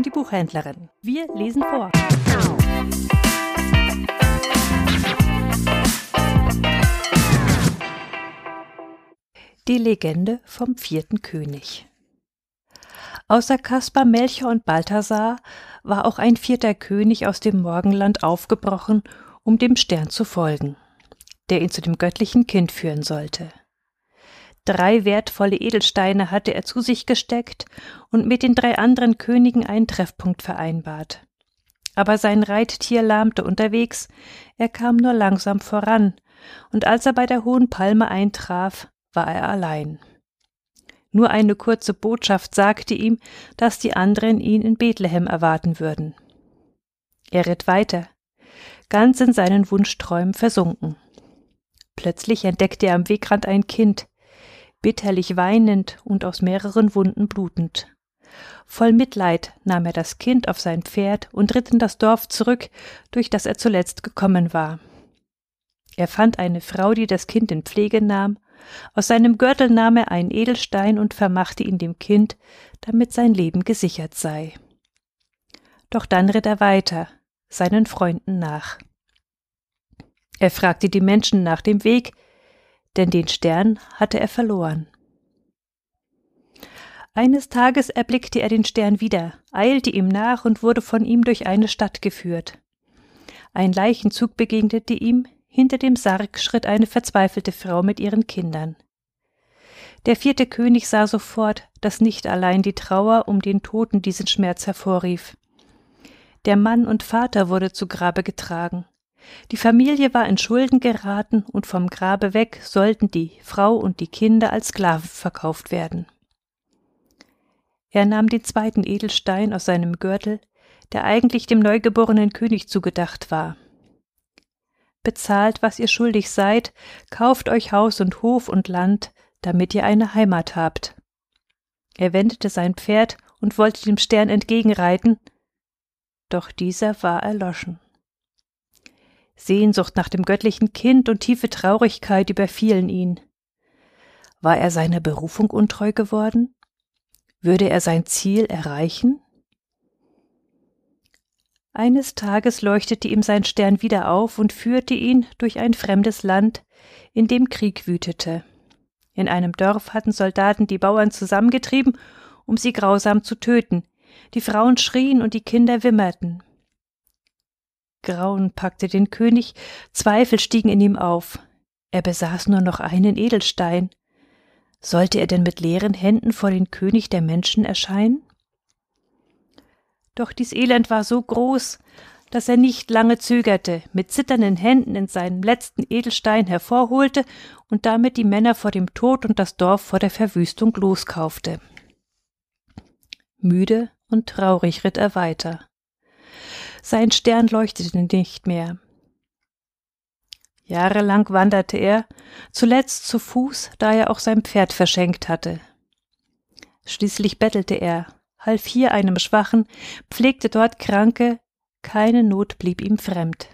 Buchhändlerin. Wir lesen vor. Die Legende vom vierten König. Außer Kaspar, Melchior und Balthasar war auch ein vierter König aus dem Morgenland aufgebrochen, um dem Stern zu folgen, der ihn zu dem göttlichen Kind führen sollte. Drei wertvolle Edelsteine hatte er zu sich gesteckt und mit den drei anderen Königen einen Treffpunkt vereinbart. Aber sein Reittier lahmte unterwegs, er kam nur langsam voran, und als er bei der hohen Palme eintraf, war er allein. Nur eine kurze Botschaft sagte ihm, dass die anderen ihn in Bethlehem erwarten würden. Er ritt weiter, ganz in seinen Wunschträumen versunken. Plötzlich entdeckte er am Wegrand ein Kind, bitterlich weinend und aus mehreren Wunden blutend. Voll Mitleid nahm er das Kind auf sein Pferd und ritt in das Dorf zurück, durch das er zuletzt gekommen war. Er fand eine Frau, die das Kind in Pflege nahm, aus seinem Gürtel nahm er einen Edelstein und vermachte ihn dem Kind, damit sein Leben gesichert sei. Doch dann ritt er weiter, seinen Freunden nach. Er fragte die Menschen nach dem Weg, denn den Stern hatte er verloren. Eines Tages erblickte er den Stern wieder, eilte ihm nach und wurde von ihm durch eine Stadt geführt. Ein Leichenzug begegnete ihm, hinter dem Sarg schritt eine verzweifelte Frau mit ihren Kindern. Der vierte König sah sofort, dass nicht allein die Trauer um den Toten diesen Schmerz hervorrief. Der Mann und Vater wurde zu Grabe getragen. Die Familie war in Schulden geraten und vom Grabe weg sollten die Frau und die Kinder als Sklaven verkauft werden. Er nahm den zweiten Edelstein aus seinem Gürtel, der eigentlich dem neugeborenen König zugedacht war. Bezahlt, was ihr schuldig seid, kauft euch Haus und Hof und Land, damit ihr eine Heimat habt. Er wendete sein Pferd und wollte dem Stern entgegenreiten, doch dieser war erloschen. Sehnsucht nach dem göttlichen Kind und tiefe Traurigkeit überfielen ihn. War er seiner Berufung untreu geworden? Würde er sein Ziel erreichen? Eines Tages leuchtete ihm sein Stern wieder auf und führte ihn durch ein fremdes Land, in dem Krieg wütete. In einem Dorf hatten Soldaten die Bauern zusammengetrieben, um sie grausam zu töten. Die Frauen schrien und die Kinder wimmerten. Grauen packte den König, Zweifel stiegen in ihm auf. Er besaß nur noch einen Edelstein. Sollte er denn mit leeren Händen vor den König der Menschen erscheinen? Doch dies Elend war so groß, dass er nicht lange zögerte, mit zitternden Händen in seinen letzten Edelstein hervorholte und damit die Männer vor dem Tod und das Dorf vor der Verwüstung loskaufte. Müde und traurig ritt er weiter. Sein Stern leuchtete nicht mehr. Jahrelang wanderte er, zuletzt zu Fuß, da er auch sein Pferd verschenkt hatte. Schließlich bettelte er, half hier einem Schwachen, pflegte dort Kranke, keine Not blieb ihm fremd.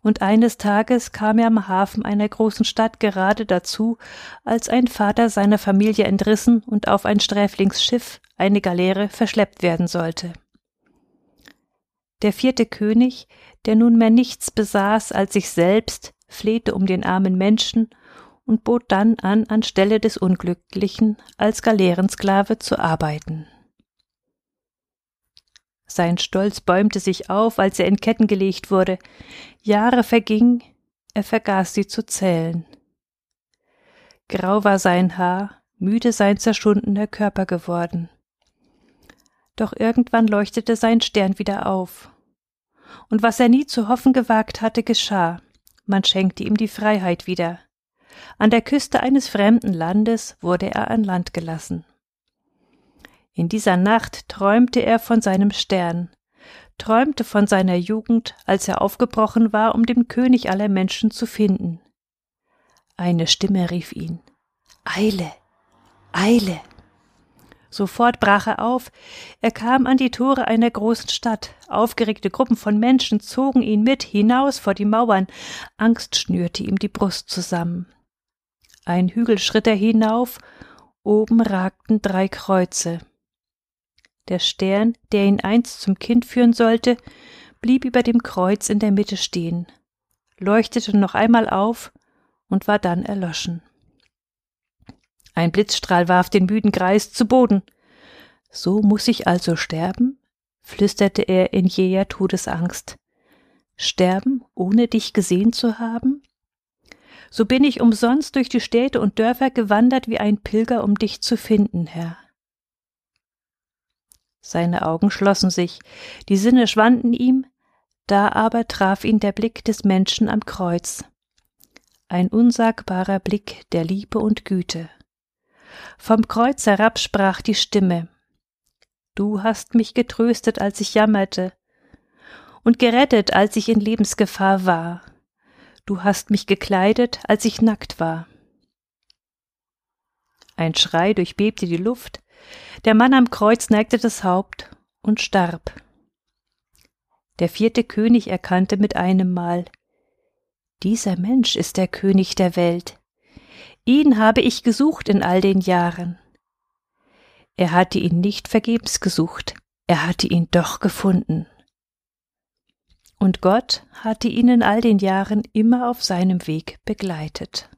Und eines Tages kam er am Hafen einer großen Stadt gerade dazu, als ein Vater seiner Familie entrissen und auf ein Sträflingsschiff, eine Galeere, verschleppt werden sollte. Der vierte König, der nunmehr nichts besaß als sich selbst, flehte um den armen Menschen und bot dann an, anstelle des Unglücklichen als Galeerensklave zu arbeiten. Sein Stolz bäumte sich auf, als er in Ketten gelegt wurde. Jahre vergingen, er vergaß sie zu zählen. Grau war sein Haar, müde sein zerschundener Körper geworden. Doch irgendwann leuchtete sein Stern wieder auf. Und was er nie zu hoffen gewagt hatte, geschah. Man schenkte ihm die Freiheit wieder. An der Küste eines fremden Landes wurde er an Land gelassen. In dieser Nacht träumte er von seinem Stern, träumte von seiner Jugend, als er aufgebrochen war, um den König aller Menschen zu finden. Eine Stimme rief ihn Eile, Eile. Sofort brach er auf, er kam an die Tore einer großen Stadt, aufgeregte Gruppen von Menschen zogen ihn mit hinaus vor die Mauern, Angst schnürte ihm die Brust zusammen. Ein Hügel schritt er hinauf, oben ragten drei Kreuze. Der Stern, der ihn einst zum Kind führen sollte, blieb über dem Kreuz in der Mitte stehen, leuchtete noch einmal auf und war dann erloschen. Ein Blitzstrahl warf den müden Greis zu Boden. So muss ich also sterben? flüsterte er in jäher Todesangst. Sterben, ohne dich gesehen zu haben? So bin ich umsonst durch die Städte und Dörfer gewandert wie ein Pilger, um dich zu finden, Herr. Seine Augen schlossen sich, die Sinne schwanden ihm, da aber traf ihn der Blick des Menschen am Kreuz. Ein unsagbarer Blick der Liebe und Güte. Vom Kreuz herab sprach die Stimme. Du hast mich getröstet, als ich jammerte, und gerettet, als ich in Lebensgefahr war. Du hast mich gekleidet, als ich nackt war. Ein Schrei durchbebte die Luft, der Mann am Kreuz neigte das Haupt und starb. Der vierte König erkannte mit einem Mal Dieser Mensch ist der König der Welt. Ihn habe ich gesucht in all den Jahren. Er hatte ihn nicht vergebens gesucht, er hatte ihn doch gefunden. Und Gott hatte ihn in all den Jahren immer auf seinem Weg begleitet.